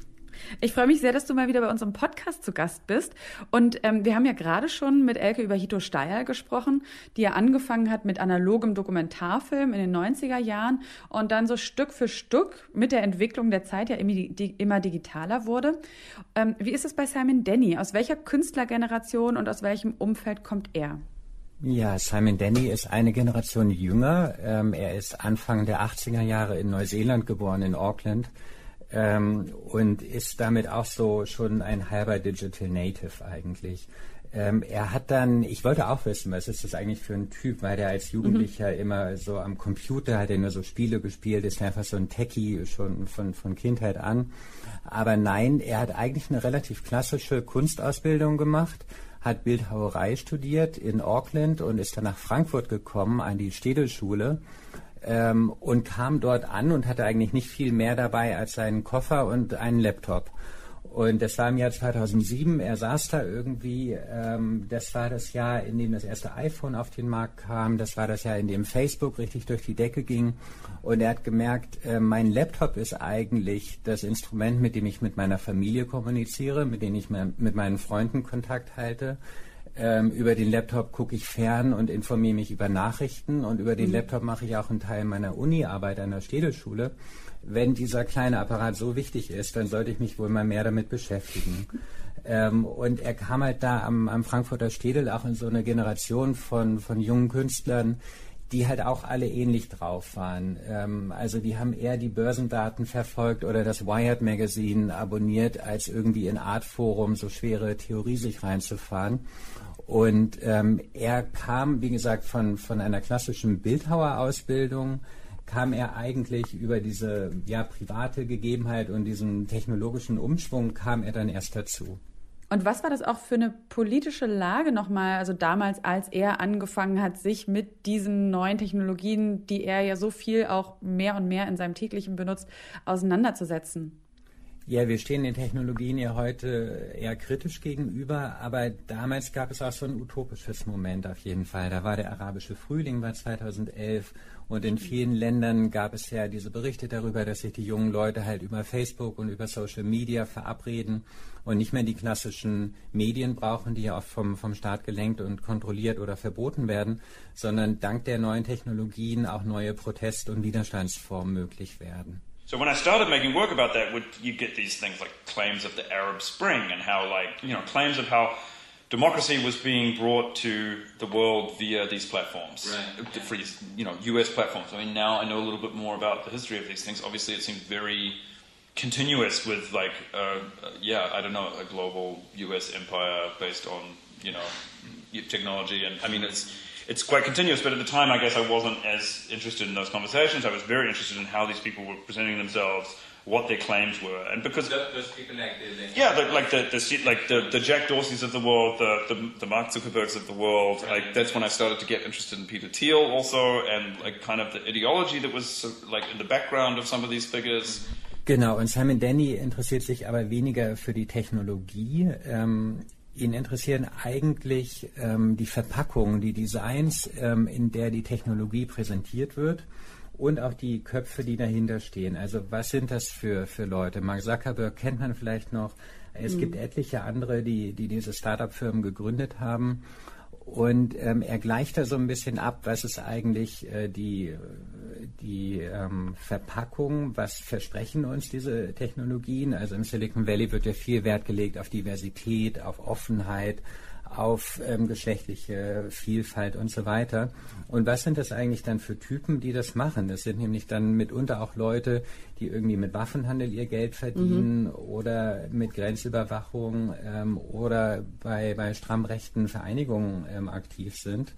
S1: Ich freue mich sehr, dass du mal wieder bei unserem Podcast zu Gast bist. Und ähm, wir haben ja gerade schon mit Elke über Hito Steyer gesprochen, die ja angefangen hat mit analogem Dokumentarfilm in den 90er Jahren und dann so Stück für Stück mit der Entwicklung der Zeit ja immer digitaler wurde. Ähm, wie ist es bei Simon Denny? Aus welcher Künstlergeneration und aus welchem Umfeld kommt er?
S6: Ja, Simon Denny ist eine Generation jünger. Ähm, er ist Anfang der 80er Jahre in Neuseeland geboren, in Auckland ähm, und ist damit auch so schon ein halber Digital Native eigentlich. Ähm, er hat dann, ich wollte auch wissen, was ist das eigentlich für ein Typ, weil der als Jugendlicher mhm. immer so am Computer hat er nur so Spiele gespielt, ist einfach so ein Techie schon von, von Kindheit an. Aber nein, er hat eigentlich eine relativ klassische Kunstausbildung gemacht, hat Bildhauerei studiert in Auckland und ist dann nach Frankfurt gekommen an die Städelschule ähm, und kam dort an und hatte eigentlich nicht viel mehr dabei als seinen Koffer und einen Laptop. Und das war im Jahr 2007. Er saß da irgendwie. Ähm, das war das Jahr, in dem das erste iPhone auf den Markt kam. Das war das Jahr, in dem Facebook richtig durch die Decke ging. Und er hat gemerkt, äh, mein Laptop ist eigentlich das Instrument, mit dem ich mit meiner Familie kommuniziere, mit dem ich mit meinen Freunden Kontakt halte. Ähm, über den Laptop gucke ich fern und informiere mich über Nachrichten und über den mhm. Laptop mache ich auch einen Teil meiner Uni-Arbeit an der Städelschule. Wenn dieser kleine Apparat so wichtig ist, dann sollte ich mich wohl mal mehr damit beschäftigen. Ähm, und er kam halt da am, am Frankfurter Städel auch in so eine Generation von, von jungen Künstlern, die halt auch alle ähnlich drauf waren. Ähm, also die haben eher die Börsendaten verfolgt oder das Wired Magazine abonniert, als irgendwie in Artforum so schwere Theorie sich reinzufahren. Und ähm, er kam, wie gesagt, von, von einer klassischen Bildhauerausbildung, kam er eigentlich über diese ja, private Gegebenheit und diesen technologischen Umschwung, kam er dann erst dazu.
S1: Und was war das auch für eine politische Lage nochmal, also damals, als er angefangen hat, sich mit diesen neuen Technologien, die er ja so viel auch mehr und mehr in seinem täglichen benutzt, auseinanderzusetzen?
S6: Ja, wir stehen den Technologien ja heute eher kritisch gegenüber, aber damals gab es auch so ein utopisches Moment auf jeden Fall. Da war der arabische Frühling, war 2011 und in vielen Ländern gab es ja diese Berichte darüber, dass sich die jungen Leute halt über Facebook und über Social Media verabreden und nicht mehr die klassischen Medien brauchen, die ja oft vom, vom Staat gelenkt und kontrolliert oder verboten werden, sondern dank der neuen Technologien auch neue Protest- und Widerstandsformen möglich werden.
S7: So when I started making work about that, would you get these things like claims of the Arab Spring and how like you know claims of how democracy was being brought to the world via these platforms, right. for these you know U.S. platforms. I mean, now I know a little bit more about the history of these things. Obviously, it seems very continuous with like uh, uh, yeah, I don't know, a global U.S. empire based on you know technology, and I mean it's it's quite continuous. But at the time, I guess I wasn't as interested in those conversations. I was very interested in how these people were presenting themselves, what their claims were, and because
S6: those people like the,
S7: yeah, the, like the, the like the, the Jack Dorseys of the world, the, the, the Mark Zuckerbergs of the world. Right. Like that's when I started to get interested in Peter Thiel also, and like kind of the ideology that was like in the background of some of these figures.
S6: Genau, und Simon Denny interessiert sich aber weniger für die Technologie. Ähm, Ihn interessieren eigentlich ähm, die Verpackungen, die Designs, ähm, in der die Technologie präsentiert wird und auch die Köpfe, die dahinter stehen. Also was sind das für, für Leute? Mark Zuckerberg kennt man vielleicht noch. Es mhm. gibt etliche andere, die, die diese Startup-Firmen gegründet haben. Und ähm, er gleicht da so ein bisschen ab, was ist eigentlich äh, die, die ähm, Verpackung, was versprechen uns diese Technologien. Also im Silicon Valley wird ja viel Wert gelegt auf Diversität, auf Offenheit, auf ähm, geschlechtliche Vielfalt und so weiter. Und was sind das eigentlich dann für Typen, die das machen? Das sind nämlich dann mitunter auch Leute, die irgendwie mit Waffenhandel ihr Geld verdienen mhm. oder mit Grenzüberwachung ähm, oder bei, bei stramm rechten Vereinigungen ähm, aktiv sind.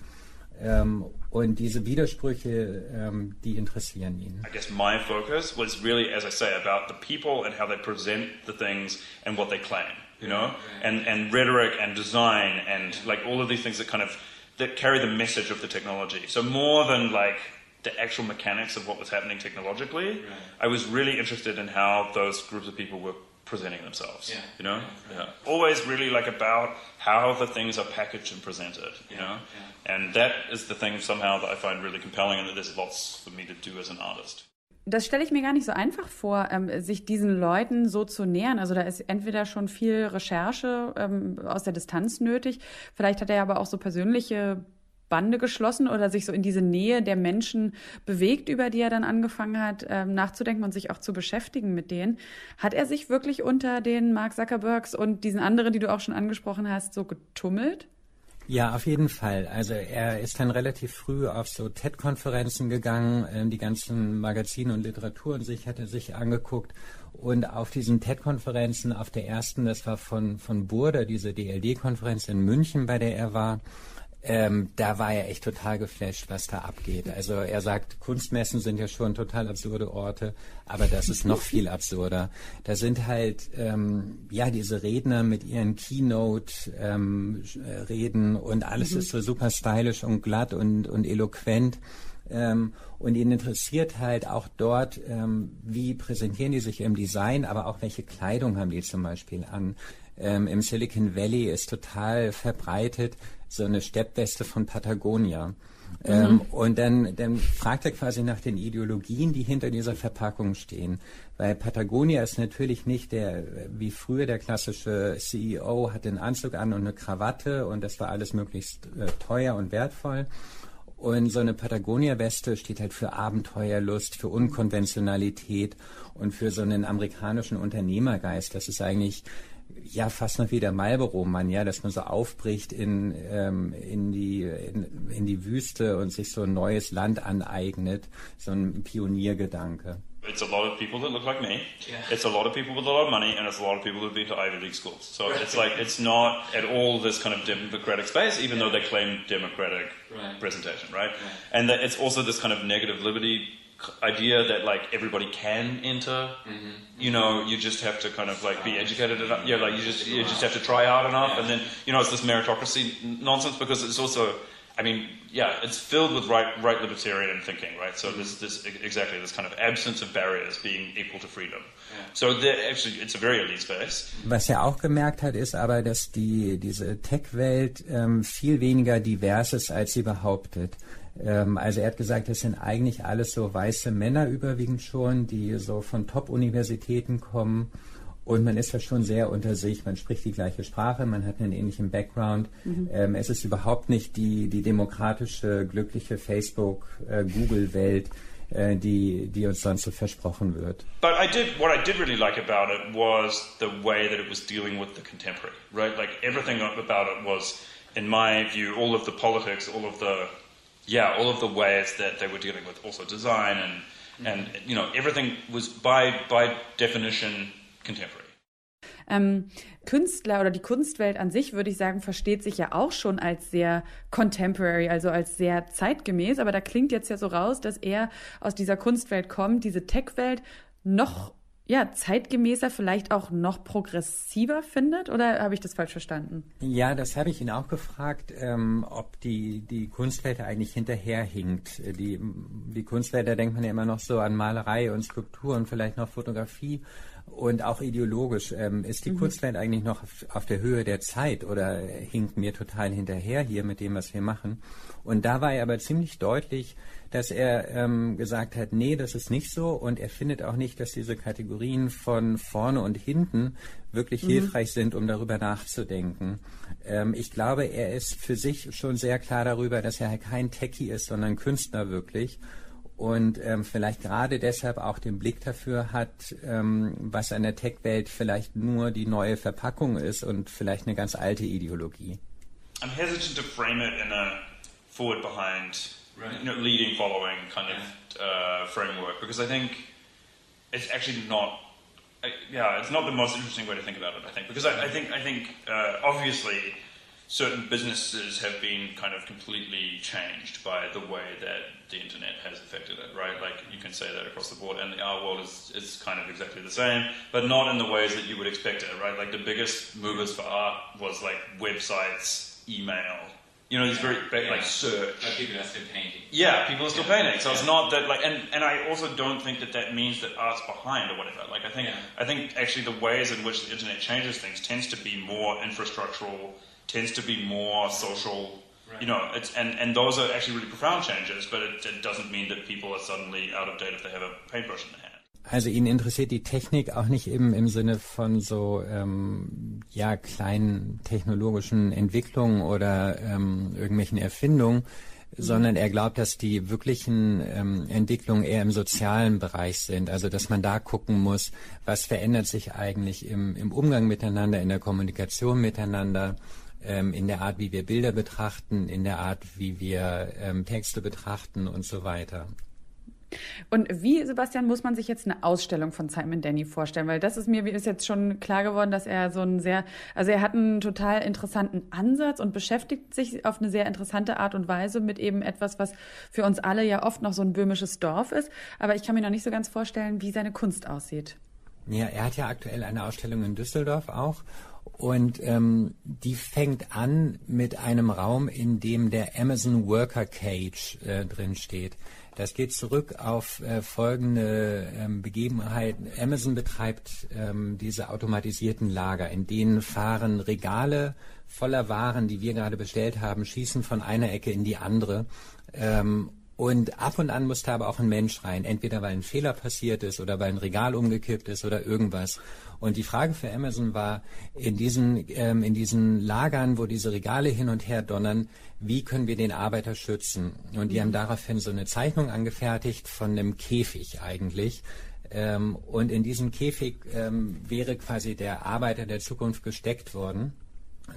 S6: Ähm, und diese Widersprüche, ähm, die interessieren ihn.
S7: I guess my focus was really, as I say, about the people and how they present the things and what they claim. You know, and, and rhetoric and design and like all of these things that kind of that carry the message of the technology. So more than like the actual mechanics of what was happening technologically, right. I was really interested in how those groups of people were presenting themselves. Yeah. You know, yeah. yeah. Always really like about how the things are packaged and presented. You know, and that is the thing somehow that I find really compelling, and that there's lots for me to do as an artist.
S1: Das stelle ich mir gar nicht so einfach vor, ähm, sich diesen Leuten so zu nähern. Also da ist entweder schon viel Recherche ähm, aus der Distanz nötig, vielleicht hat er aber auch so persönliche Bande geschlossen oder sich so in diese Nähe der Menschen bewegt, über die er dann angefangen hat, ähm, nachzudenken und sich auch zu beschäftigen mit denen. Hat er sich wirklich unter den Mark Zuckerbergs und diesen anderen, die du auch schon angesprochen hast, so getummelt?
S6: Ja, auf jeden Fall. Also er ist dann relativ früh auf so TED-Konferenzen gegangen, ähm, die ganzen Magazine und Literatur und sich hat er sich angeguckt. Und auf diesen TED-Konferenzen, auf der ersten, das war von, von Burda, diese DLD-Konferenz in München, bei der er war, ähm, da war er echt total geflasht, was da abgeht. Also er sagt, Kunstmessen sind ja schon total absurde Orte, aber das ist noch viel absurder. Da sind halt ähm, ja diese Redner mit ihren Keynote-Reden ähm, und alles mhm. ist so super stylisch und glatt und, und eloquent. Ähm, und ihn interessiert halt auch dort, ähm, wie präsentieren die sich im Design, aber auch welche Kleidung haben die zum Beispiel an. Ähm, Im Silicon Valley ist total verbreitet so eine Steppweste von Patagonia. Ähm, mhm. und dann, dann fragt er quasi nach den Ideologien, die hinter dieser Verpackung stehen. Weil Patagonia ist natürlich nicht der, wie früher der klassische CEO hat den Anzug an und eine Krawatte und das war alles möglichst äh, teuer und wertvoll. Und so eine Patagonia-Weste steht halt für Abenteuerlust, für Unkonventionalität und für so einen amerikanischen Unternehmergeist. Das ist eigentlich ja fast noch wie der Marlboro-Mann, ja, dass man so aufbricht in, ähm, in, die, in, in die Wüste und sich so ein neues Land aneignet, so ein Pioniergedanke.
S7: It's a lot of people that look like me. Yeah. It's a lot of people with a lot of money, and it's a lot of people who've been to Ivy League schools. So right. it's like it's not at all this kind of democratic space, even yeah. though they claim democratic right. presentation, right? right. And that it's also this kind of negative liberty idea that like everybody can enter. Mm-hmm. You know, you just have to kind of like be educated enough. Yeah, like you just you just have to try hard enough, yeah. and then you know it's this meritocracy nonsense because it's also. I mean, yeah, it's filled with right, right libertarian thinking, right? So this, this exactly this kind of absence of barriers being equal to freedom. So actually, it's a very elite space.
S6: Was er auch gemerkt hat, ist aber, dass die diese Tech-Welt ähm, viel weniger divers ist, als sie behauptet. Ähm, also er hat gesagt, das sind eigentlich alles so weiße Männer überwiegend schon, die so von Top-Universitäten kommen und man ist ja schon sehr unter sich, man spricht die gleiche Sprache, man hat einen ähnlichen Background. Mhm. Ähm, es ist überhaupt nicht die, die demokratische, glückliche Facebook, äh, äh, die, die uns sonst so versprochen wird.
S7: But I did, what I did really like about it was the way that it was dealing with the contemporary, right? Like everything about it was, in my view, all of the politics, all of the, yeah, all of the ways that they were dealing with also design and, mm-hmm. and you know, everything was by, by definition contemporary.
S1: Ähm, Künstler oder die Kunstwelt an sich, würde ich sagen, versteht sich ja auch schon als sehr contemporary, also als sehr zeitgemäß. Aber da klingt jetzt ja so raus, dass er aus dieser Kunstwelt kommt, diese Tech-Welt noch ja, zeitgemäßer, vielleicht auch noch progressiver findet? Oder habe ich das falsch verstanden?
S6: Ja, das habe ich ihn auch gefragt, ähm, ob die, die Kunstwelt eigentlich hinterherhinkt. Die, die Kunstwelt, da denkt man ja immer noch so an Malerei und Skulptur und vielleicht noch Fotografie. Und auch ideologisch, ähm, ist die mhm. Kunstwelt eigentlich noch auf, auf, der Höhe der Zeit oder hinkt mir total hinterher hier mit dem, was wir machen? Und da war er aber ziemlich deutlich, dass er ähm, gesagt hat, nee, das ist nicht so und er findet auch nicht, dass diese Kategorien von vorne und hinten wirklich mhm. hilfreich sind, um darüber nachzudenken. Ähm, ich glaube, er ist für sich schon sehr klar darüber, dass er halt kein Techie ist, sondern Künstler wirklich und ähm, vielleicht gerade deshalb auch den Blick dafür hat, ähm, was an der Tech-Welt vielleicht nur die neue Verpackung ist und vielleicht eine ganz alte Ideologie.
S7: I'm hesitant to frame it in a forward behind, right. you know, leading following kind of uh, framework because I think it's actually not. Uh, yeah, it's not the most interesting way to think about it. I think because I, I think I think uh, obviously certain businesses have been kind of completely changed by the way that the internet has affected it, right? Like you can say that across the board, and the art world is, is kind of exactly the same, but not in the ways that you would expect it, right? Like the biggest movers for art was like websites, email. You know, these very yeah. like search.
S8: But people are still painting.
S7: Yeah, people are still yeah. painting. So yeah. it's not that like, and, and I also don't think that that means that art's behind or whatever. Like I think I think actually the ways in which the internet changes things tends to be more infrastructural tends to be more social. Right. You know, it's, and, and those are actually really profound changes, but it, it doesn't mean that people are suddenly out of date if they have a paintbrush in their hand.
S6: Also ihn interessiert die Technik auch nicht eben im Sinne von so ähm, ja kleinen technologischen Entwicklungen oder ähm, irgendwelchen Erfindungen, sondern er glaubt, dass die wirklichen ähm, Entwicklungen eher im sozialen Bereich sind. Also dass man da gucken muss, was verändert sich eigentlich im, im Umgang miteinander, in der Kommunikation miteinander ähm, in der Art, wie wir Bilder betrachten, in der Art, wie wir ähm, Texte betrachten und so weiter.
S1: Und wie, Sebastian, muss man sich jetzt eine Ausstellung von Simon Denny vorstellen? Weil das ist mir ist jetzt schon klar geworden, dass er so ein sehr, also er hat einen total interessanten Ansatz und beschäftigt sich auf eine sehr interessante Art und Weise mit eben etwas, was für uns alle ja oft noch so ein böhmisches Dorf ist. Aber ich kann mir noch nicht so ganz vorstellen, wie seine Kunst aussieht.
S6: Ja, er hat ja aktuell eine Ausstellung in Düsseldorf auch und ähm, die fängt an mit einem Raum, in dem der Amazon Worker Cage äh, drin steht. Das geht zurück auf äh, folgende ähm, Begebenheiten. Amazon betreibt ähm, diese automatisierten Lager, in denen fahren Regale voller Waren, die wir gerade bestellt haben, schießen von einer Ecke in die andere. Ähm, und ab und an muss da aber auch ein Mensch rein, entweder weil ein Fehler passiert ist oder weil ein Regal umgekippt ist oder irgendwas. Und die Frage für Amazon war, in diesen, ähm, in diesen Lagern, wo diese Regale hin und her donnern, wie können wir den Arbeiter schützen? Und die haben daraufhin so eine Zeichnung angefertigt von einem Käfig eigentlich. Ähm, und in diesem Käfig ähm, wäre quasi der Arbeiter der Zukunft gesteckt worden.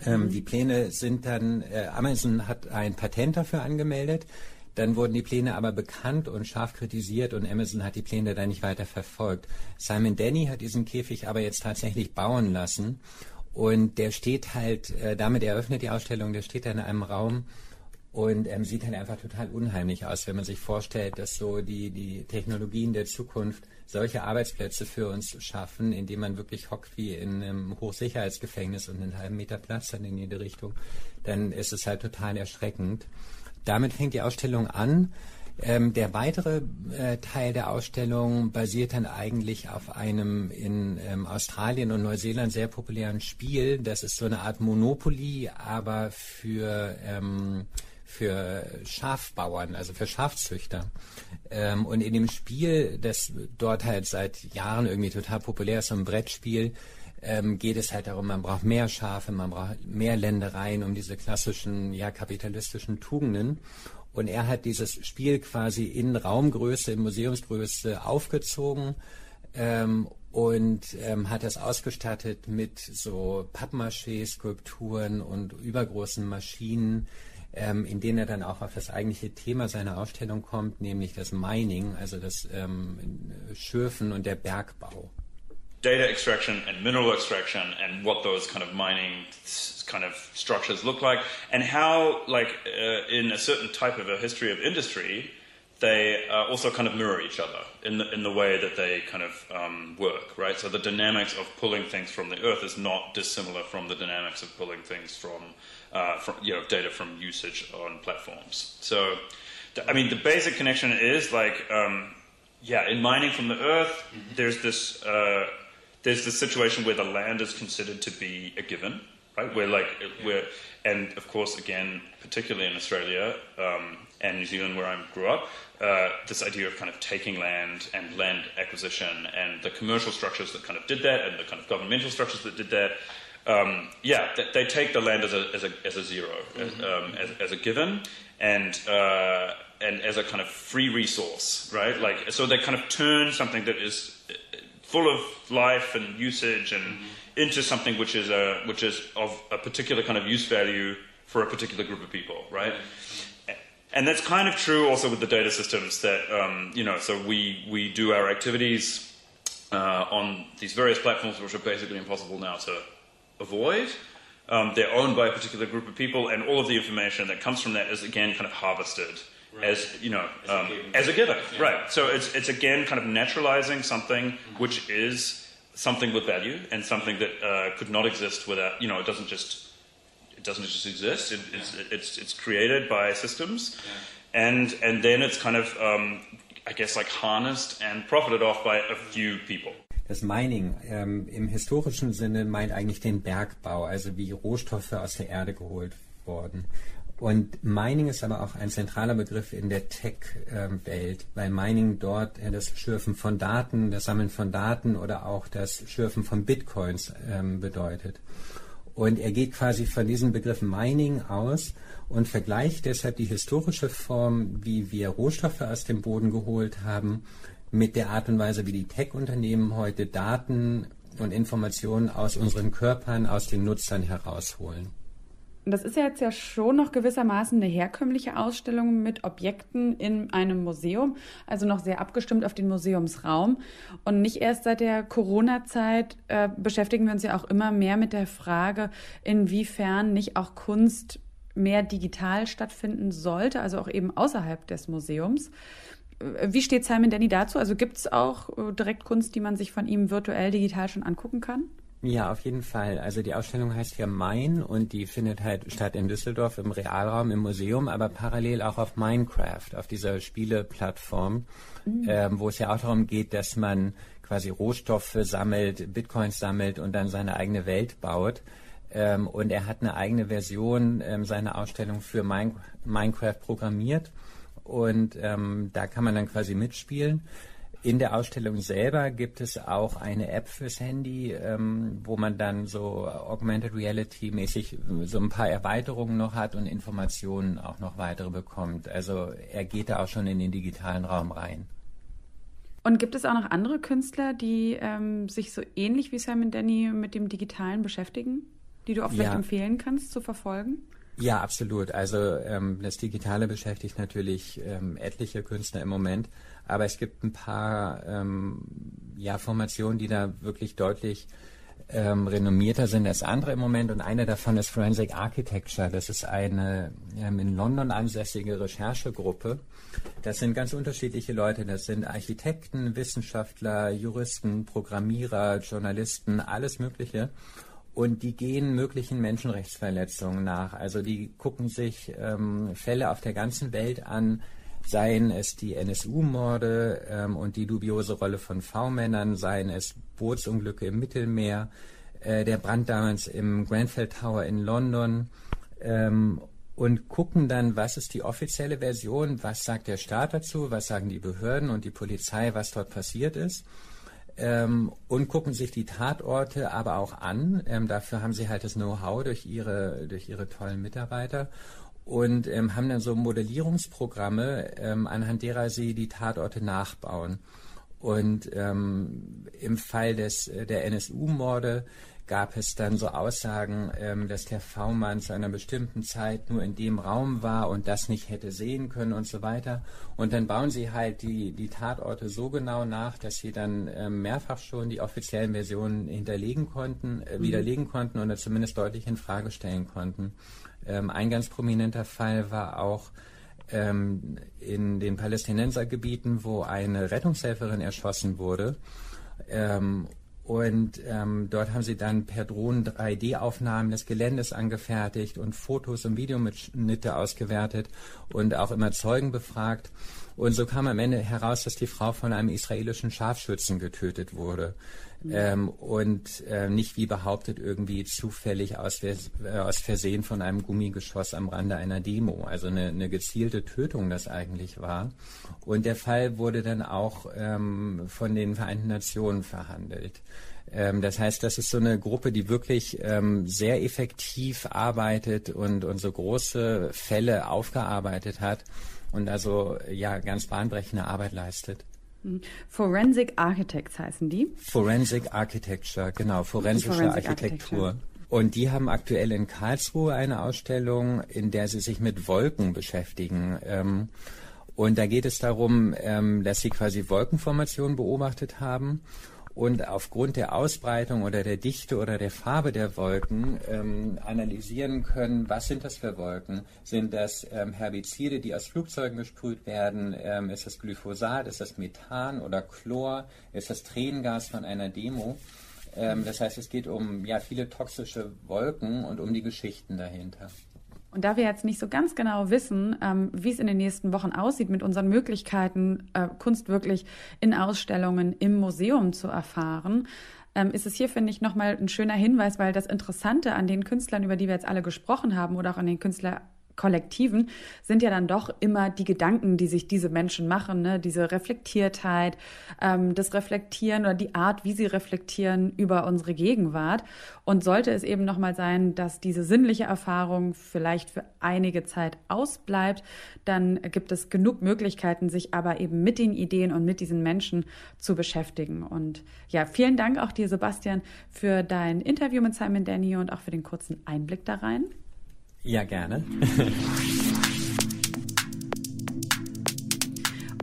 S6: Ähm, mhm. Die Pläne sind dann, äh, Amazon hat ein Patent dafür angemeldet. Dann wurden die Pläne aber bekannt und scharf kritisiert und Amazon hat die Pläne dann nicht weiter verfolgt. Simon Denny hat diesen Käfig aber jetzt tatsächlich bauen lassen und der steht halt, äh, damit eröffnet die Ausstellung, der steht da in einem Raum und ähm, sieht halt einfach total unheimlich aus, wenn man sich vorstellt, dass so die, die Technologien der Zukunft solche Arbeitsplätze für uns schaffen, indem man wirklich hockt wie in einem Hochsicherheitsgefängnis und einen halben Meter Platz hat in jede Richtung, dann ist es halt total erschreckend. Damit fängt die Ausstellung an. Ähm, der weitere äh, Teil der Ausstellung basiert dann eigentlich auf einem in ähm, Australien und Neuseeland sehr populären Spiel. Das ist so eine Art Monopoly, aber für ähm, für Schafbauern, also für Schafzüchter. Ähm, und in dem Spiel, das dort halt seit Jahren irgendwie total populär ist, so ein Brettspiel, ähm, geht es halt darum, man braucht mehr Schafe, man braucht mehr Ländereien, um diese klassischen, ja, kapitalistischen Tugenden. Und er hat dieses Spiel quasi in Raumgröße, in Museumsgröße aufgezogen ähm, und ähm, hat das ausgestattet mit so Pappmaché-Skulpturen und übergroßen Maschinen, ähm, in denen er dann auch auf das eigentliche Thema seiner Ausstellung kommt, nämlich das Mining, also das ähm, Schürfen und der Bergbau.
S7: Data extraction and mineral extraction and what those kind of mining kind of structures look like and how like uh, in a certain type of a history of industry they uh, also kind of mirror each other in the, in the way that they kind of um, work, right? So the dynamics of pulling things from the earth is not dissimilar from the dynamics of pulling things from, uh, from you know, data from usage on platforms. So, I mean, the basic connection is like, um, yeah, in mining from the earth, mm-hmm. there's this uh, there's the situation where the land is considered to be a given, right? Where like yeah. where, and of course, again, particularly in Australia um, and New Zealand, where I grew up, uh, this idea of kind of taking land and land acquisition and the commercial structures that kind of did that, and the kind of governmental structures that did that. Um, yeah, they, they, take the land as a as a, as a 0 mm-hmm. um, as, as, a given, and uh, and as a kind of free resource, right? Like so, they kind of turn something that is full of life and usage and mm-hmm. into something which is a which is of a particular kind of use value for a particular group of people, right? And that's kind of true also with the data systems that um, you know. So we we do our activities uh, on these various platforms, which are basically impossible now to avoid. Um, they're owned by a particular group of people, and all of the information that comes from that is again kind of harvested right. as you know as, um, a, as a given, yeah. right? So it's it's again kind of naturalizing something mm-hmm. which is something with value and something that uh, could not exist without you know it doesn't just it doesn't just exist. It, it's, yeah. it's it's created by systems, yeah. and and then it's kind of um, I guess like harnessed and profited off by a few people.
S6: Das Mining ähm, im historischen Sinne meint eigentlich den Bergbau, also wie Rohstoffe aus der Erde geholt worden. Und Mining ist aber auch ein zentraler Begriff in der Tech-Welt, weil Mining dort äh, das Schürfen von Daten, das Sammeln von Daten oder auch das Schürfen von Bitcoins ähm, bedeutet. Und er geht quasi von diesem Begriff Mining aus und vergleicht deshalb die historische Form, wie wir Rohstoffe aus dem Boden geholt haben, mit der Art und Weise, wie die Tech-Unternehmen heute Daten und Informationen aus unseren Körpern, aus den Nutzern herausholen.
S1: Das ist ja jetzt ja schon noch gewissermaßen eine herkömmliche Ausstellung mit Objekten in einem Museum, also noch sehr abgestimmt auf den Museumsraum. Und nicht erst seit der Corona-Zeit äh, beschäftigen wir uns ja auch immer mehr mit der Frage, inwiefern nicht auch Kunst mehr digital stattfinden sollte, also auch eben außerhalb des Museums. Äh, wie steht Simon Denny dazu? Also gibt es auch äh, direkt Kunst, die man sich von ihm virtuell digital schon angucken kann?
S6: Ja, auf jeden Fall. Also die Ausstellung heißt ja Mein und die findet halt statt in Düsseldorf im Realraum im Museum, aber parallel auch auf Minecraft, auf dieser Spieleplattform, mhm. ähm, wo es ja auch darum geht, dass man quasi Rohstoffe sammelt, Bitcoins sammelt und dann seine eigene Welt baut. Ähm, und er hat eine eigene Version ähm, seiner Ausstellung für Min Minecraft programmiert und ähm, da kann man dann quasi mitspielen. In der Ausstellung selber gibt es auch eine App fürs Handy, ähm, wo man dann so Augmented Reality mäßig so ein paar Erweiterungen noch hat und Informationen auch noch weitere bekommt. Also er geht da auch schon in den digitalen Raum rein.
S1: Und gibt es auch noch andere Künstler, die ähm, sich so ähnlich wie Simon Denny mit dem Digitalen beschäftigen, die du auch vielleicht ja. empfehlen kannst zu verfolgen?
S6: Ja, absolut. Also ähm, das Digitale beschäftigt natürlich ähm, etliche Künstler im Moment. Aber es gibt ein paar ähm, ja, Formationen, die da wirklich deutlich ähm, renommierter sind als andere im Moment. Und eine davon ist Forensic Architecture. Das ist eine ähm, in London ansässige Recherchegruppe. Das sind ganz unterschiedliche Leute. Das sind Architekten, Wissenschaftler, Juristen, Programmierer, Journalisten, alles Mögliche. und die gehen möglichen Menschenrechtsverletzungen nach. Also die gucken sich ähm, Fälle auf der ganzen Welt an, seien es die NSU-Morde ähm, und die dubiose Rolle von V-Männern, seien es Bootsunglücke im Mittelmeer, äh, der Brand damals im Grenfell Tower in London ähm, und gucken dann, was ist die offizielle Version, was sagt der Staat dazu, was sagen die Behörden und die Polizei, was dort passiert ist. Ähm, und gucken sich die Tatorte aber auch an. Ähm, dafür haben sie halt das Know-how durch ihre, durch ihre tollen Mitarbeiter und ähm, haben dann so Modellierungsprogramme, ähm, anhand derer sie die Tatorte nachbauen. Und ähm, im Fall des, äh, der NSU-Morde gab es dann so Aussagen, ähm, dass der V-Mann zu einer bestimmten Zeit nur in dem Raum war und das nicht hätte sehen können und so weiter. Und dann bauen sie halt die, die Tatorte so genau nach, dass sie dann ähm, mehrfach schon die offiziellen Versionen hinterlegen konnten, äh, mhm. widerlegen konnten oder zumindest deutlich in Frage stellen konnten. Ähm, ein ganz prominenter Fall war auch ähm, in den Palästinensergebieten, wo eine Rettungshelferin erschossen wurde. Ähm, und ähm, dort haben sie dann per Drohnen 3D-Aufnahmen des Geländes angefertigt und Fotos und Videomitschnitte ausgewertet und auch immer Zeugen befragt. Und so kam am Ende heraus, dass die Frau von einem israelischen Scharfschützen getötet wurde. Mhm. Ähm, und äh, nicht wie behauptet irgendwie zufällig aus, äh, aus Versehen von einem Gummigeschoss am Rande einer Demo. Also eine, eine gezielte Tötung das eigentlich war. Und der Fall wurde dann auch ähm, von den Vereinten Nationen verhandelt. Ähm, das heißt, das ist so eine Gruppe, die wirklich ähm, sehr effektiv arbeitet und, und so große Fälle aufgearbeitet hat und also ja ganz bahnbrechende Arbeit leistet.
S1: Mhm. Forensic Architects heißen die?
S6: Forensic Architecture, genau, forensische Forensic Architektur. Und die haben aktuell in Karlsruhe eine Ausstellung, in der sie sich mit Wolken beschäftigen. Ähm, und da geht es darum, ähm, dass sie quasi Wolkenformationen beobachtet haben und aufgrund der Ausbreitung oder der Dichte oder der Farbe der Wolken ähm, analysieren können, was sind das für Wolken? Sind das ähm, Herbizide, die aus Flugzeugen gesprüht werden? Ähm, ist das Glyphosat? Ist das Methan oder Chlor? Ist das Tränengas von einer Demo? Ähm, das heißt, es geht um ja, viele toxische Wolken und um die Geschichten dahinter.
S1: Und da wir jetzt nicht so ganz genau wissen, ähm, wie es in den nächsten Wochen aussieht mit unseren Möglichkeiten, äh, Kunst wirklich in Ausstellungen im Museum zu erfahren, ähm, ist es hier, finde ich, nochmal ein schöner Hinweis, weil das Interessante an den Künstlern, über die wir jetzt alle gesprochen haben, oder auch an den Künstler Kollektiven sind ja dann doch immer die Gedanken, die sich diese Menschen machen, ne? diese Reflektiertheit, ähm, das Reflektieren oder die Art, wie sie reflektieren über unsere Gegenwart. Und sollte es eben nochmal sein, dass diese sinnliche Erfahrung vielleicht für einige Zeit ausbleibt, dann gibt es genug Möglichkeiten, sich aber eben mit den Ideen und mit diesen Menschen zu beschäftigen. Und ja, vielen Dank auch dir, Sebastian, für dein Interview mit Simon Danny und auch für den kurzen Einblick da rein.
S6: Ja, gerne.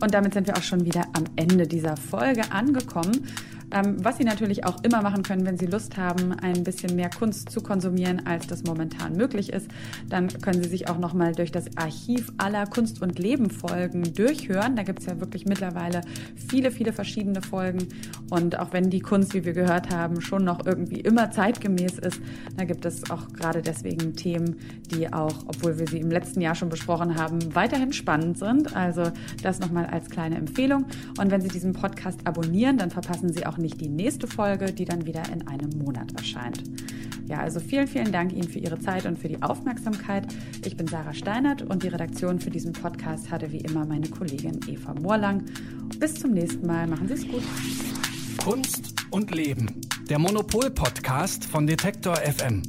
S1: Und damit sind wir auch schon wieder am Ende dieser Folge angekommen. Ähm, was Sie natürlich auch immer machen können, wenn Sie Lust haben, ein bisschen mehr Kunst zu konsumieren, als das momentan möglich ist, dann können Sie sich auch nochmal durch das Archiv aller Kunst- und Leben-Folgen durchhören. Da gibt es ja wirklich mittlerweile viele, viele verschiedene Folgen. Und auch wenn die Kunst, wie wir gehört haben, schon noch irgendwie immer zeitgemäß ist, da gibt es auch gerade deswegen Themen, die auch, obwohl wir sie im letzten Jahr schon besprochen haben, weiterhin spannend sind. Also das nochmal als kleine Empfehlung. Und wenn Sie diesen Podcast abonnieren, dann verpassen Sie auch auch nicht die nächste Folge, die dann wieder in einem Monat erscheint. Ja, also vielen, vielen Dank Ihnen für Ihre Zeit und für die Aufmerksamkeit. Ich bin Sarah Steinert und die Redaktion für diesen Podcast hatte wie immer meine Kollegin Eva Moorlang. Bis zum nächsten Mal. Machen Sie es gut.
S9: Kunst und Leben. Der Monopol-Podcast von Detektor FM.